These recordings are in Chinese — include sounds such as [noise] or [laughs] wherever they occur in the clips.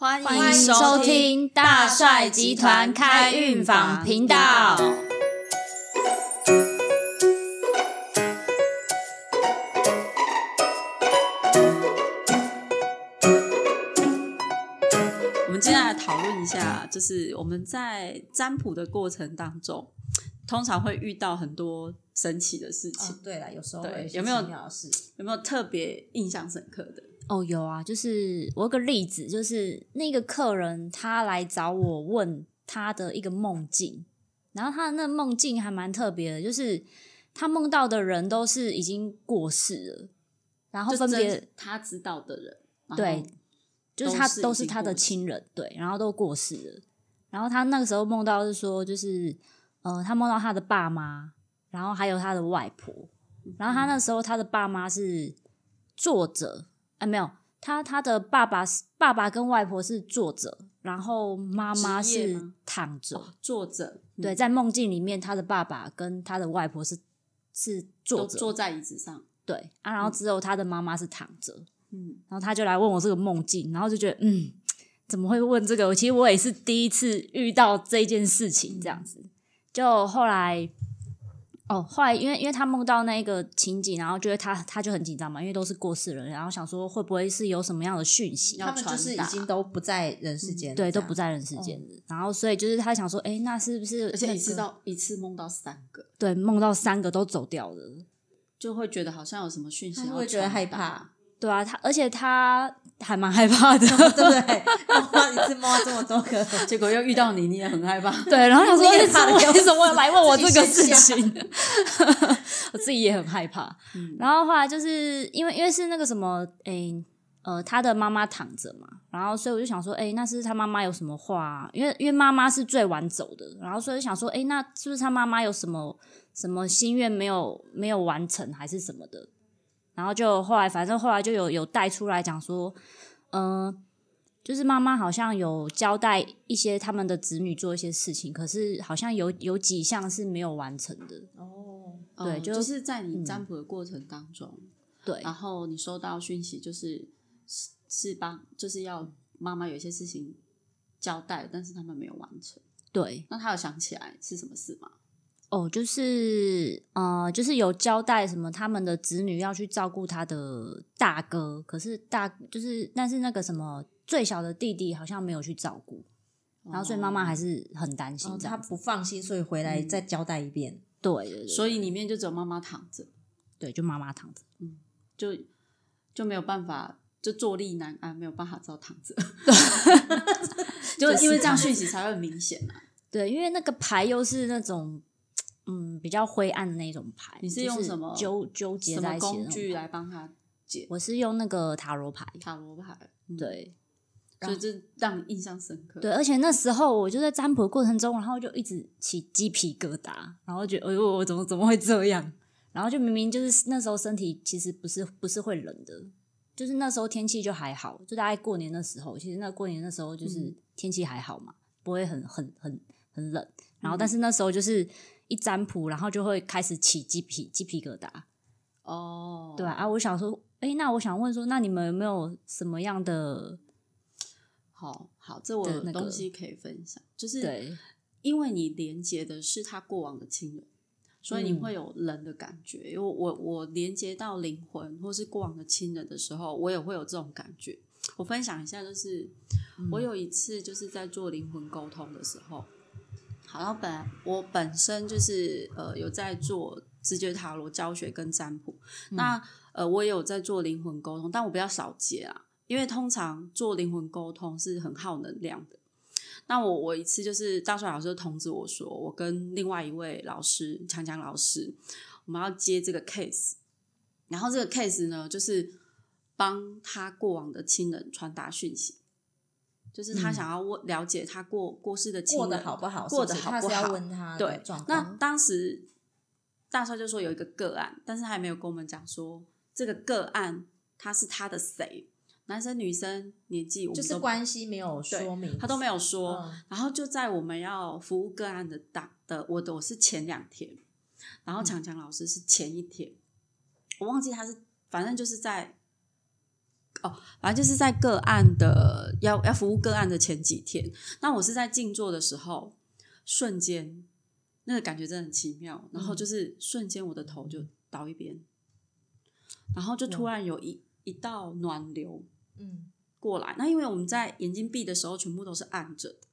欢欢迎收听大帅集团开运坊频道。我们接下来讨论一下，就是我们在占卜的过程当中，通常会遇到很多神奇的事情，哦，对了，有时候有没有？有没有特别印象深刻的？哦，有啊，就是我有个例子，就是那个客人他来找我问他的一个梦境，然后他的那个梦境还蛮特别的，就是他梦到的人都是已经过世了，然后分别他知道的人，对，就是他都是他的亲人，对，然后都过世了。然后他那个时候梦到是说，就是呃，他梦到他的爸妈，然后还有他的外婆。然后他那时候他的爸妈是坐着，哎，没有，他他的爸爸是爸爸跟外婆是坐着，然后妈妈是职业吗躺着。哦坐着，嗯对，在梦境里面，他的爸爸跟他的外婆是是坐着，坐在椅子上，对啊，然后只有他的妈妈是躺着。嗯，然后他就来问我这个梦境，然后就觉得嗯，怎么会问这个？其实我也是第一次遇到这件事情，这样子。就后来，哦，后来因为因为他梦到那个情景，然后觉得他他就很紧张嘛，因为都是过世人，然后想说会不会是有什么样的讯息？要他们就是已经都不在人世间了，对，都不在人世间的。然后所以就是他想说，哎，那是不是而且那个一次到一次梦到三个，对梦到三个都走掉了？就会觉得好像有什么讯息要他会觉得害怕，对啊，他而且他还蛮害怕的，[laughs] 对不对？哇，一次摸到这么多个，结果又遇到你，你也很害怕。[laughs] 对，然后想说你也为什么来问我自这个事情？[laughs] 我自己也很害怕。嗯然后后来就是因为因为是那个什么，诶呃，他的妈妈躺着嘛，然后所以我就想说，诶，那是他妈妈有什么话、啊？因为因为妈妈是最晚走的，然后所以就想说，诶，那是不是他妈妈有什么什么心愿没有没有完成，还是什么的？然后就后来反正后来就有有带出来讲说，嗯、就是妈妈好像有交代一些他们的子女做一些事情，可是好像有有几项是没有完成的。哦，嗯对就就是在你占卜的过程当中，对然后你收到讯息，就是是是帮，就是要妈妈有一些事情交代，但是他们没有完成。对，那他有想起来是什么事吗？哦，就是呃，就是有交代什么他们的子女要去照顾他的大哥，可是大就是但是那个什么最小的弟弟好像没有去照顾，然后所以妈妈还是很担心哦他。不放心，所以回来再交代一遍。对对对，所以里面就只有妈妈躺着，对就妈妈躺着。嗯就就没有办法，就坐立难安，没有办法知道躺着。[laughs] [laughs] 就因为这样讯息才会很明显啊。对，因为那个牌又是那种嗯比较灰暗的那种牌，你是用什么纠纠结在一起的工具来帮他解我是用那个塔罗牌，塔罗牌？嗯，对所以这让你印象深刻。对，而且那时候我就在占卜的过程中，然后就一直起鸡皮疙瘩，然后觉得哎呦，我怎么怎么会这样？然后就明明就是那时候身体其实不是不是会冷的，就是那时候天气就还好，就大概过年的时候，其实那过年的时候就是天气还好嘛，不会很很很很冷。然后但是那时候就是一占卜，然后就会开始起鸡皮鸡皮疙瘩。哦，对啊，啊，我想说，哎，那我想问说，那你们有没有什么样的好好，这我东西可以分享，就是对因为你连接的是他过往的亲人，所以你嗯会有人的感觉。因为我我连接到灵魂或是过往的亲人的时候，我也会有这种感觉。我分享一下，就是、嗯。我有一次就是在做灵魂沟通的时候，好，然后本来我本身就是呃有在做直觉塔罗教学跟占卜，嗯。那呃我也有在做灵魂沟通，但我比较少接啊，因为通常做灵魂沟通是很耗能量的。那我我一次就是大帅老师就通知我说，我跟另外一位老师强强老师，我们要接这个 case，然后这个 case 呢，就是帮他过往的亲人传达讯息，就是他嗯想要问了解他过过世的亲过人得好不好？过得好不好问他对，那。当时大帅就说有一个个案，但是他还没有跟我们讲说这个个案他是他的谁，男生女生年纪我就是关系没有说明，他都没有说。嗯然后就在我们要服务个案的档的我的我是前两天，然后强强老师是前一天，我忘记他是反正就是在哦，反正就是在个案的要要服务个案的前几天，那我是在静坐的时候，瞬间那个感觉真的很奇妙，然后就是瞬间我的头就倒一边，然后就突然有一一道暖流嗯，过来。那因为我们在眼睛闭的时候全部都是暗着的，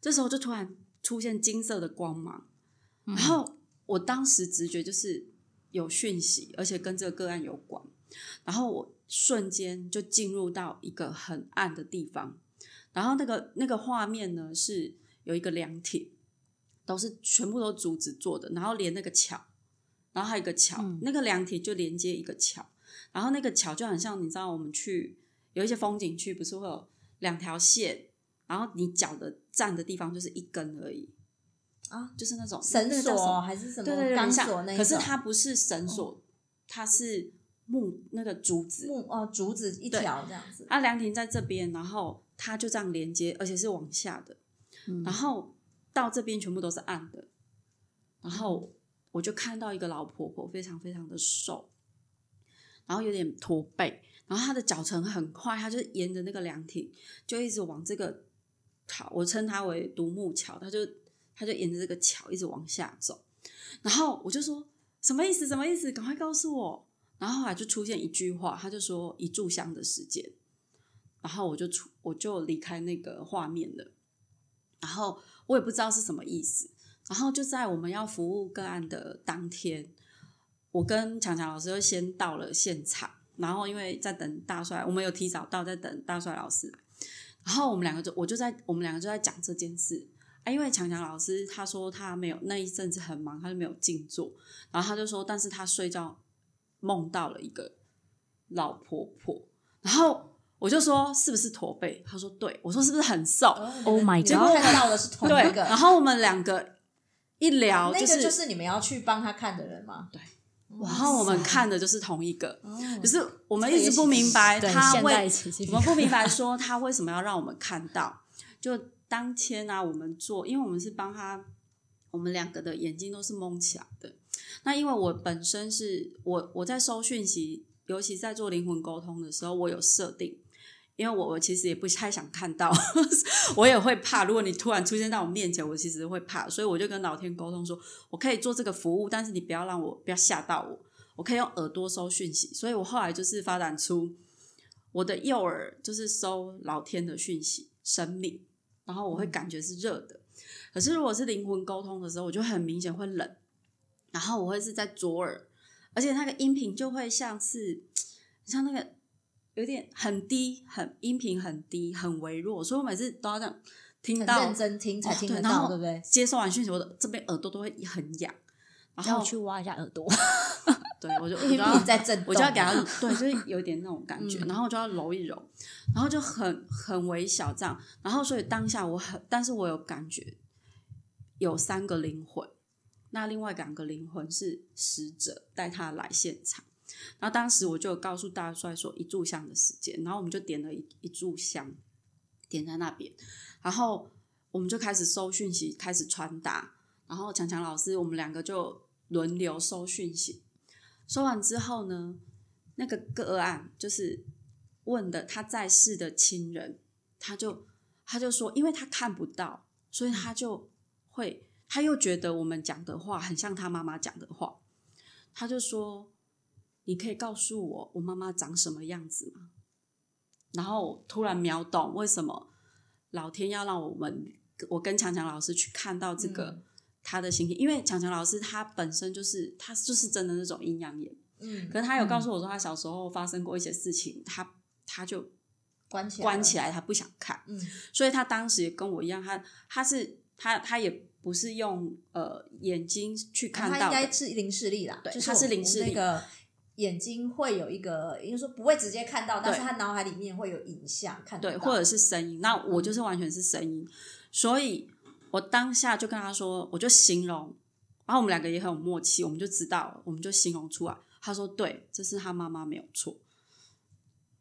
这时候就突然出现金色的光芒，然后我当时直觉就是有讯息，而且跟这个个案有关，然后我瞬间就进入到一个很暗的地方，然后那个那个画面呢是有一个凉亭，都是全部都竹子做的，然后连那个桥，然后还有一个桥，那个凉亭就连接一个桥，然后那个桥就很像你知道我们去有一些风景区不是会有两条线，然后你脚的站的地方就是一根而已。啊，就是那种绳索还是什么对对对，钢索那一种？可是它不是绳索，它是木那个竹子，木哦竹子一条这样子，啊，凉亭在这边，然后它就这样连接，而且是往下的，然后到这边全部都是暗的，然后我就看到一个老婆婆，非常非常的瘦，然后有点驼背，然后她的脚程很快，她就沿着那个凉亭就一直往这个桥，我称它为独木桥，她就她就沿着这个桥一直往下走，然后我就说什么意思？什么意思？赶快告诉我。然后后来就出现一句话，他就说一炷香的时间，然后我就出我就离开那个画面了，然后我也不知道是什么意思，然后就在我们要服务个案的当天，我跟强强老师就先到了现场，然后因为在等大帅，我们有提早到，在等大帅老师，然后我们两个就我就在我们两个就在讲这件事。啊，因为强强老师他说他没有那一阵子很忙，他就没有静坐，然后他就说，但是他睡觉梦到了一个老婆婆，然后我就说是不是驼背？她说对，我说是不是很瘦？Oh my god 看到的是同一，个，然后我们两个一聊，那个是，就是你们要去帮他看的人吗？对，然后我们看的就是同一个，哦，就是我们一直不明白，他现在为起鸡皮我们不明白说他为什么要让我们看到。就当天啊，我们做，因为我们是帮他，我们两个的眼睛都是蒙起来的。那因为我本身是我我在收讯息，尤其在做灵魂沟通的时候，我有设定，因为我我其实也不太想看到，[laughs] 我也会怕。如果你突然出现在我面前，我其实会怕，所以我就跟老天沟通说，我可以做这个服务，但是你不要让我不要吓到我，我可以用耳朵收讯息。所以我后来就是发展出我的右耳就是收老天的讯息，生命，然后我会感觉是热的。可是如果是灵魂沟通的时候，我就很明显会冷，然后我会是在左耳，而且那个音频就会像是像那个有点很低，很音频很低，很微弱，所以我每次都要这样听很到认真听才哦听得到，对对不对？接收完讯息，我的这边耳朵都会很痒，然后要去挖一下耳朵。[laughs] 对我就我就在震，我就 [laughs] 要给他，对，就是有点那种感觉，嗯然后我就要揉一揉，然后就很很微小这样，然后所以当下我很，但是我有感觉有三个灵魂，那另外两个灵魂是使者带他来现场，然后当时我就有告诉大帅说一炷香的时间，然后我们就点了一一炷香，点在那边，然后我们就开始收讯息，开始传达，然后强强老师我们两个就轮流收讯息。收完之后呢，那个个案就是问的他在世的亲人，他就他就说，因为他看不到，所以他就会他又觉得我们讲的话很像他妈妈讲的话，他就说：“你可以告诉我我妈妈长什么样子吗？”然后突然秒懂为什么老天要让我们我跟强强老师去看到这个。嗯他的心情，因为强强老师他本身就是他就是真的那种阴阳眼，嗯，可是他有告诉我说他小时候发生过一些事情，他他就关起来，关起，来，他不想看，嗯所以他当时也跟我一样，他他是他他也不是用呃眼睛去看他到的，应该是零视力啦，对他是就是零视力。那个眼睛会有一个，应该说不会直接看到，但是他脑海里面会有影像看得对，或者是声音，那我就是完全是声音，所以我当下就跟他说，我就形容，然后我们两个也很有默契，我们就知道，我们就形容出来。他说对，这是他妈妈没有错。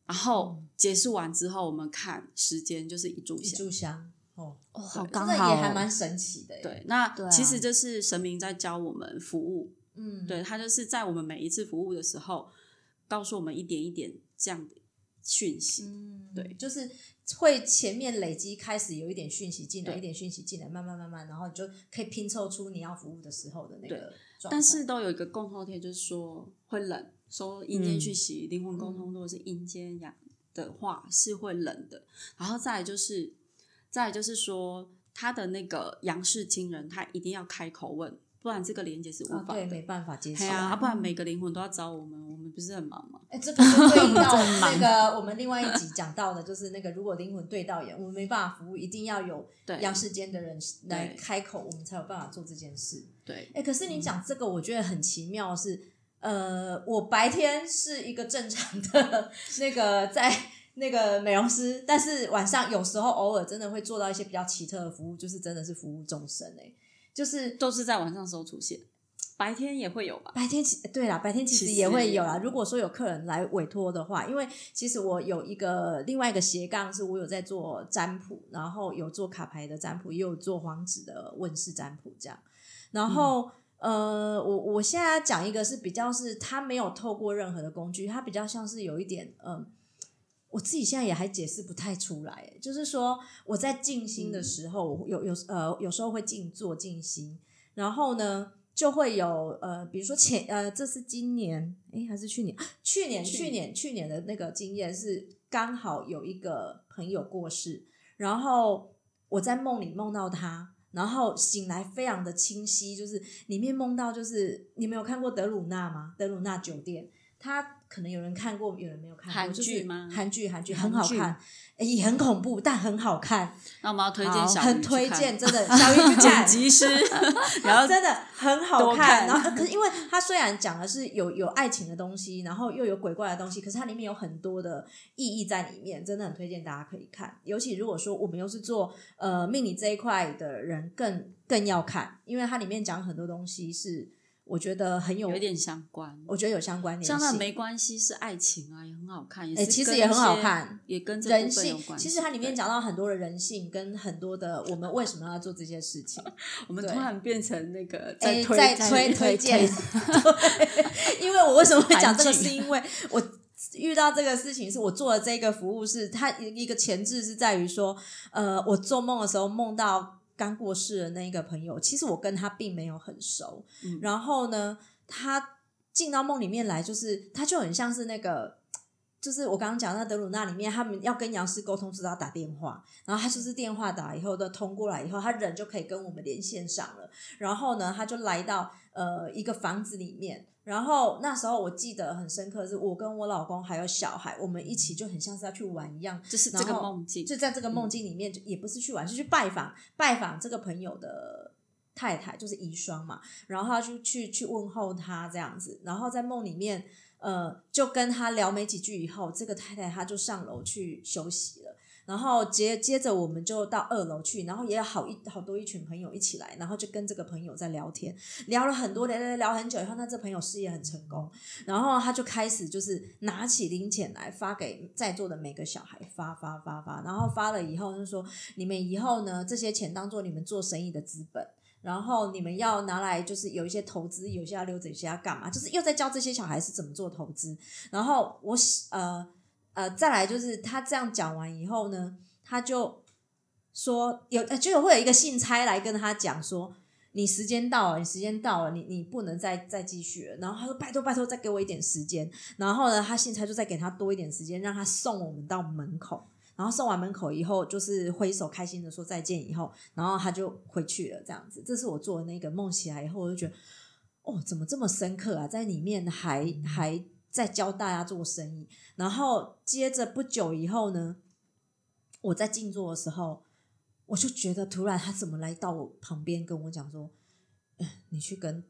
然后结束完之后，我们看时间就是一炷香。一。炷香哦，哦，好刚好哦，也还蛮神奇的，对，那其实这是神明在教我们服务，嗯，对他就是在我们每一次服务的时候，告诉我们一点一点这样的讯息。嗯，对就是会前面累积开始有一点讯息进来，对一点讯息进来，慢慢慢慢，然后你就可以拼凑出你要服务的时候的那个。但是都有一个共同点，就是说会冷，说阴间讯息、灵魂沟通，如果是阴间阳的话是会冷的。然后再来就是，再就是说，他的那个阳世亲人，他一定要开口问，不然这个连接是无啊，对，法的。没办法接受对啊，啊不然每个灵魂都要找我们，我们不是很忙吗？哎，这个就对 [laughs] 应到那个我们另外一集讲到的，就是那个如果灵魂对到眼，我们没办法服务，一定要有对阳世间的人来对开口，我们才有办法做这件事。对，哎，可是你讲这个，我觉得很奇妙是，呃，我白天是一个正常的 [laughs] 那个在那个美容师，但是晚上有时候偶尔真的会做到一些比较奇特的服务，就是真的是服务众生哎、就是都是在晚上时候出现，白天也会有吧？白天其对啦，白天其实也会有啦。如果说有客人来委托的话，因为其实我有一个另外一个斜杠，是我有在做占卜，然后有做卡牌的占卜，也有做黄纸的问世占卜这样。然后、呃，我我现在讲一个是比较是它没有透过任何的工具，它比较像是有一点嗯。我自己现在也还解释不太出来，就是说我在静心的时候，我有有呃有时候会静坐静心，然后呢就会有呃，比如说前呃，这是今年诶还是去年？去年去去年去年的那个经验是刚好有一个朋友过世，然后我在梦里梦到他，然后醒来非常的清晰，就是里面梦到就是你们有看过德鲁纳吗？德鲁纳酒店，它可能有人看过，有人没有看过，韩就是剧吗韩剧韩剧韩剧很好看，也很恐怖，但很好看，那我们要推荐好小很推荐，真的小鱼去 [laughs] 看剪。辑师，[laughs] 然后真的很好看，看然后可是因为它虽然讲的是有有爱情的东西，然后又有鬼怪的东西，可是它里面有很多的意义在里面，真的很推荐大家可以看。尤其如果说我们又是做呃命理这一块的人，更更要看，因为它里面讲很多东西是我觉得很有，有点相关。我觉得有相关联像那。没关系，是爱情啊，也很好看，也其实也很好看，也跟这人性有性关，其实它里面，讲到很多的人性，跟很多的我们为什么要做这些事情。[laughs] 我们突然变成那个在，推在推推推荐，[laughs] 对，因为我为什么会讲这个，是因为我遇到这个事情，是我做的这个服务是它一个前置是在于说，呃，我做梦的时候梦到刚过世的那一个朋友，其实我跟他并没有很熟，嗯然后呢，他进到梦里面来，就是他就很像是那个。就是我刚刚讲那德鲁纳里面，他们要跟杨师沟通，知道打电话，然后他就是电话打以后的通过来以后，他人就可以跟我们连线上了。然后呢，他就来到呃一个房子里面，然后那时候我记得很深刻，是我跟我老公还有小孩，我们一起就很像是要去玩一样，就是这个梦境，就在这个梦境里面，就也不是去玩，是去拜访拜访这个朋友的太太，就是遗孀嘛。然后他就去去问候他这样子，然后在梦里面，呃，就跟他聊没几句以后，这个太太她就上楼去休息了。然后接接着我们就到二楼去，然后也有好一好多一群朋友一起来，然后就跟这个朋友在聊天，聊了很多，聊聊聊很久以后，那这朋友事业很成功，然后他就开始就是拿起零钱来发给在座的每个小孩，发发发发，然后发了以后就说，你们以后呢这些钱当做你们做生意的资本。然后你们要拿来，就是有一些投资，有些要留着，有些要干嘛？就是又在教这些小孩是怎么做投资。然后我呃呃，再来就是他这样讲完以后呢，他就说有就有会有一个信差来跟他讲说，你时间到了，你时间到了，你你不能再再继续了。然后他说拜托拜托，再给我一点时间。然后呢，他信差就再给他多一点时间，让他送我们到门口。然后送完门口以后，就是挥手开心的说再见以后，然后他就回去了。这样子，这是我做的那个梦起来以后，我就觉得，哦，怎么这么深刻啊？在里面还还在教大家做生意。然后接着不久以后呢，我在静坐的时候，我就觉得突然他怎么来到我旁边跟我讲说，嗯你去跟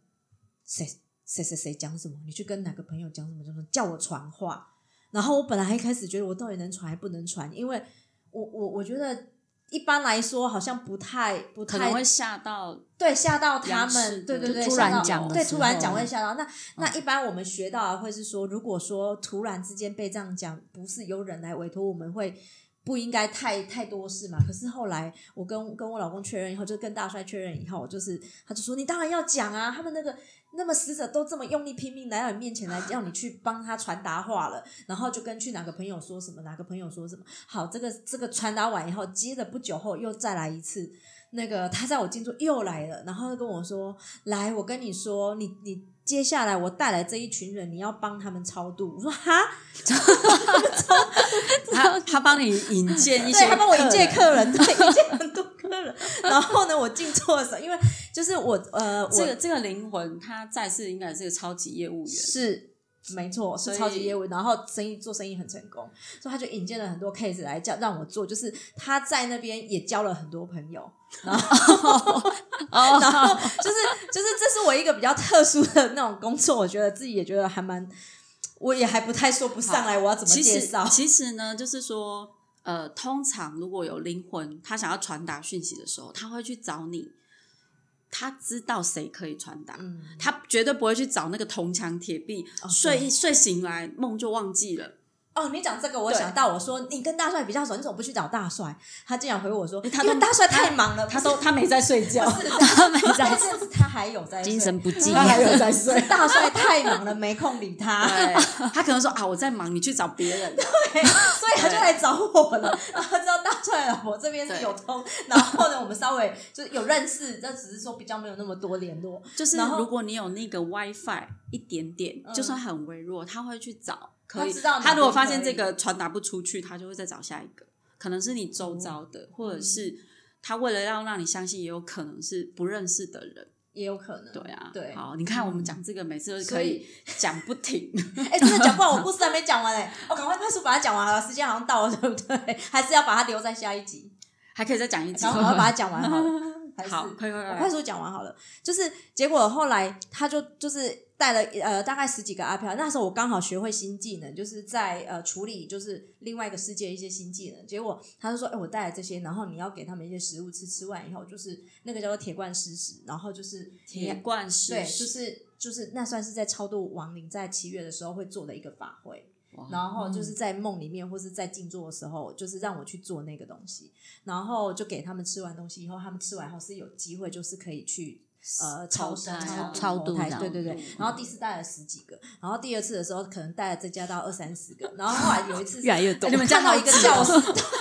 谁谁谁谁讲什么？你去跟哪个朋友讲什么？就是？叫我传话。然后我本来一开始觉得我到底能传还不能传，因为我我我觉得一般来说好像不太不太可能会吓到对吓到他们，对的对对，突然讲对突然讲会吓到。那那一般我们学到啊会是说，如果说突然之间被这样讲，不是由人来委托，我们会。不应该太太多事嘛。可是后来我跟跟我老公确认以后，就跟大帅确认以后，就是他就说你当然要讲啊，他们那个那么死者都这么用力拼命来到你面前来要你去帮他传达话了，然后就跟去哪个朋友说什么，哪个朋友说什么。好，这个这个传达完以后，接着不久后又再来一次。那个他在我进驻又来了，然后跟我说：“来，我跟你说，你你接下来我带来这一群人，你要帮他们超度。[laughs] ”我说：“哈，[laughs] 他他帮你引荐一些，对他帮我引荐客客人，对，引荐很多客人。[laughs] 然后呢，我进错的时候，因为就是我呃，我这个这个灵魂，他再世应该是个超级业务员，是没错，是超级业务，然后生意做生意很成功，所以他就引荐了很多 case 来叫让我做，就是他在那边也交了很多朋友，然后哦，[laughs] 然后就是就是这是我一个比较特殊的那种工作，我觉得自己也觉得还蛮，我也还不太说不上来，我要怎么介绍？其实呢，就是说，呃，通常如果有灵魂，他想要传达讯息的时候，他会去找你，他知道谁可以传达，嗯，他绝对不会去找那个铜墙铁壁，哦睡一睡醒来梦就忘记了。哦，你讲这个，我想到我说你跟大帅比较熟，你怎么不去找大帅？他竟然回我说，他为大帅太忙了，他都他没在睡觉，[laughs] 他没在，他还有在睡精神不济他还有在睡。[laughs] 大帅太忙了，没空理他。他可能说啊，我在忙，你去找别人。对，所以他就来找我了。然后他知道大帅老婆这边是有通，然后呢，我们稍微就是有认识，但只是说比较没有那么多联络。就是如果你有那个 WiFi 一点点，嗯就算很微弱，他会去找。可以，他知道他如果发现这个传达不出去，他就会再找下一个，可能是你周遭的，或者是他为了要让你相信，也有可能是不认识的人。也有可能，对啊，对。好，你看我们讲这个，每次都是可以讲不停。[laughs] 哎、真的讲不完，[laughs] 我故事还没讲完嘞，我赶快快速把它讲完了，时间好像到了，对不对？[laughs] 还是要把它留在下一集，还可以再讲一集然。后赶快把它讲完好了。好，快快快，快速讲完好了，就是结果后来他就就是带了呃大概十几个阿飘，那时候我刚好学会新技能，就是在呃处理就是另外一个世界一些新技能。结果他就说：“哎、我带了这些，然后你要给他们一些食物吃，吃完以后就是那个叫做铁罐施食，然后就是铁罐石，对，就是就是那算是在超度亡灵在七月的时候会做的一个法会。”然后就是在梦里面或是在静坐的时候，就是让我去做那个东西，然后就给他们吃完东西以后，他们吃完后是有机会，就是可以去呃超超度投胎对对对嗯。然后第次带了十几个，然后第二次的时候可能带了再加到二三十个，然后后来有一次是 [laughs] 越来越多你们看到一个教室，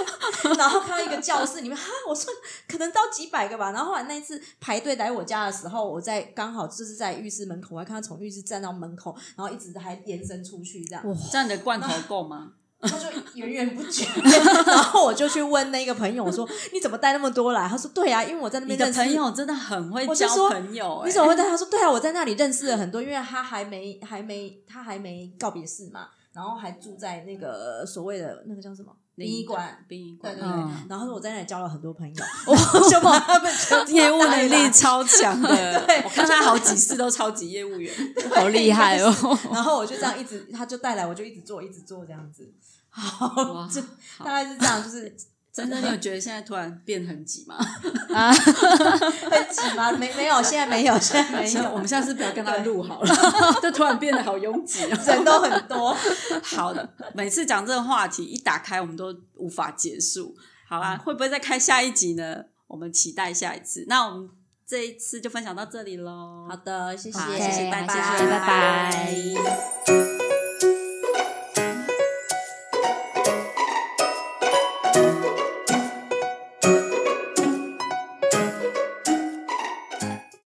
[laughs] 然后看到一个教室里面，哈，我说可能到几百个吧。然后后来那一次排队来我家的时候，我在刚好就是在浴室门口，我还看到从浴室站到门口，然后一直还延伸出去这样。这样你的罐头够吗？他就 [laughs] 源源不绝，[laughs] 然后我就去问那个朋友，我说你怎么带那么多来？他说对啊，因为我在那边认识朋友真的很会交朋友，哎你怎么会带？他说 [laughs] 对啊，我在那里认识了很多，因为他还没还没他还没告别式嘛，然后还住在那个所谓的那个叫什么殡仪馆。殡仪馆对对对，嗯然后我在那里交了很多朋友，我 [laughs] 就把他们 [laughs] 业务能力超强的对，我看他好几次都超级业务员。好厉害哦！[laughs] 然后我就这样一直，他就带来，我就一直做，一直做这样子。好，哇就大概是这样，就是真的，你有觉得现在突然变很挤吗？[laughs] 啊，[laughs] 很挤吗？没没有，现在没有，现在没有。我们下次不要跟他录好了，就突然变得好拥挤哦。人都很多。[laughs] 好的，每次讲这个话题一打开，我们都无法结束。好啦，会不会再开下一集呢？我们期待下一次。那我们这一次就分享到这里喽。好的，谢谢，好谢谢大家拜拜。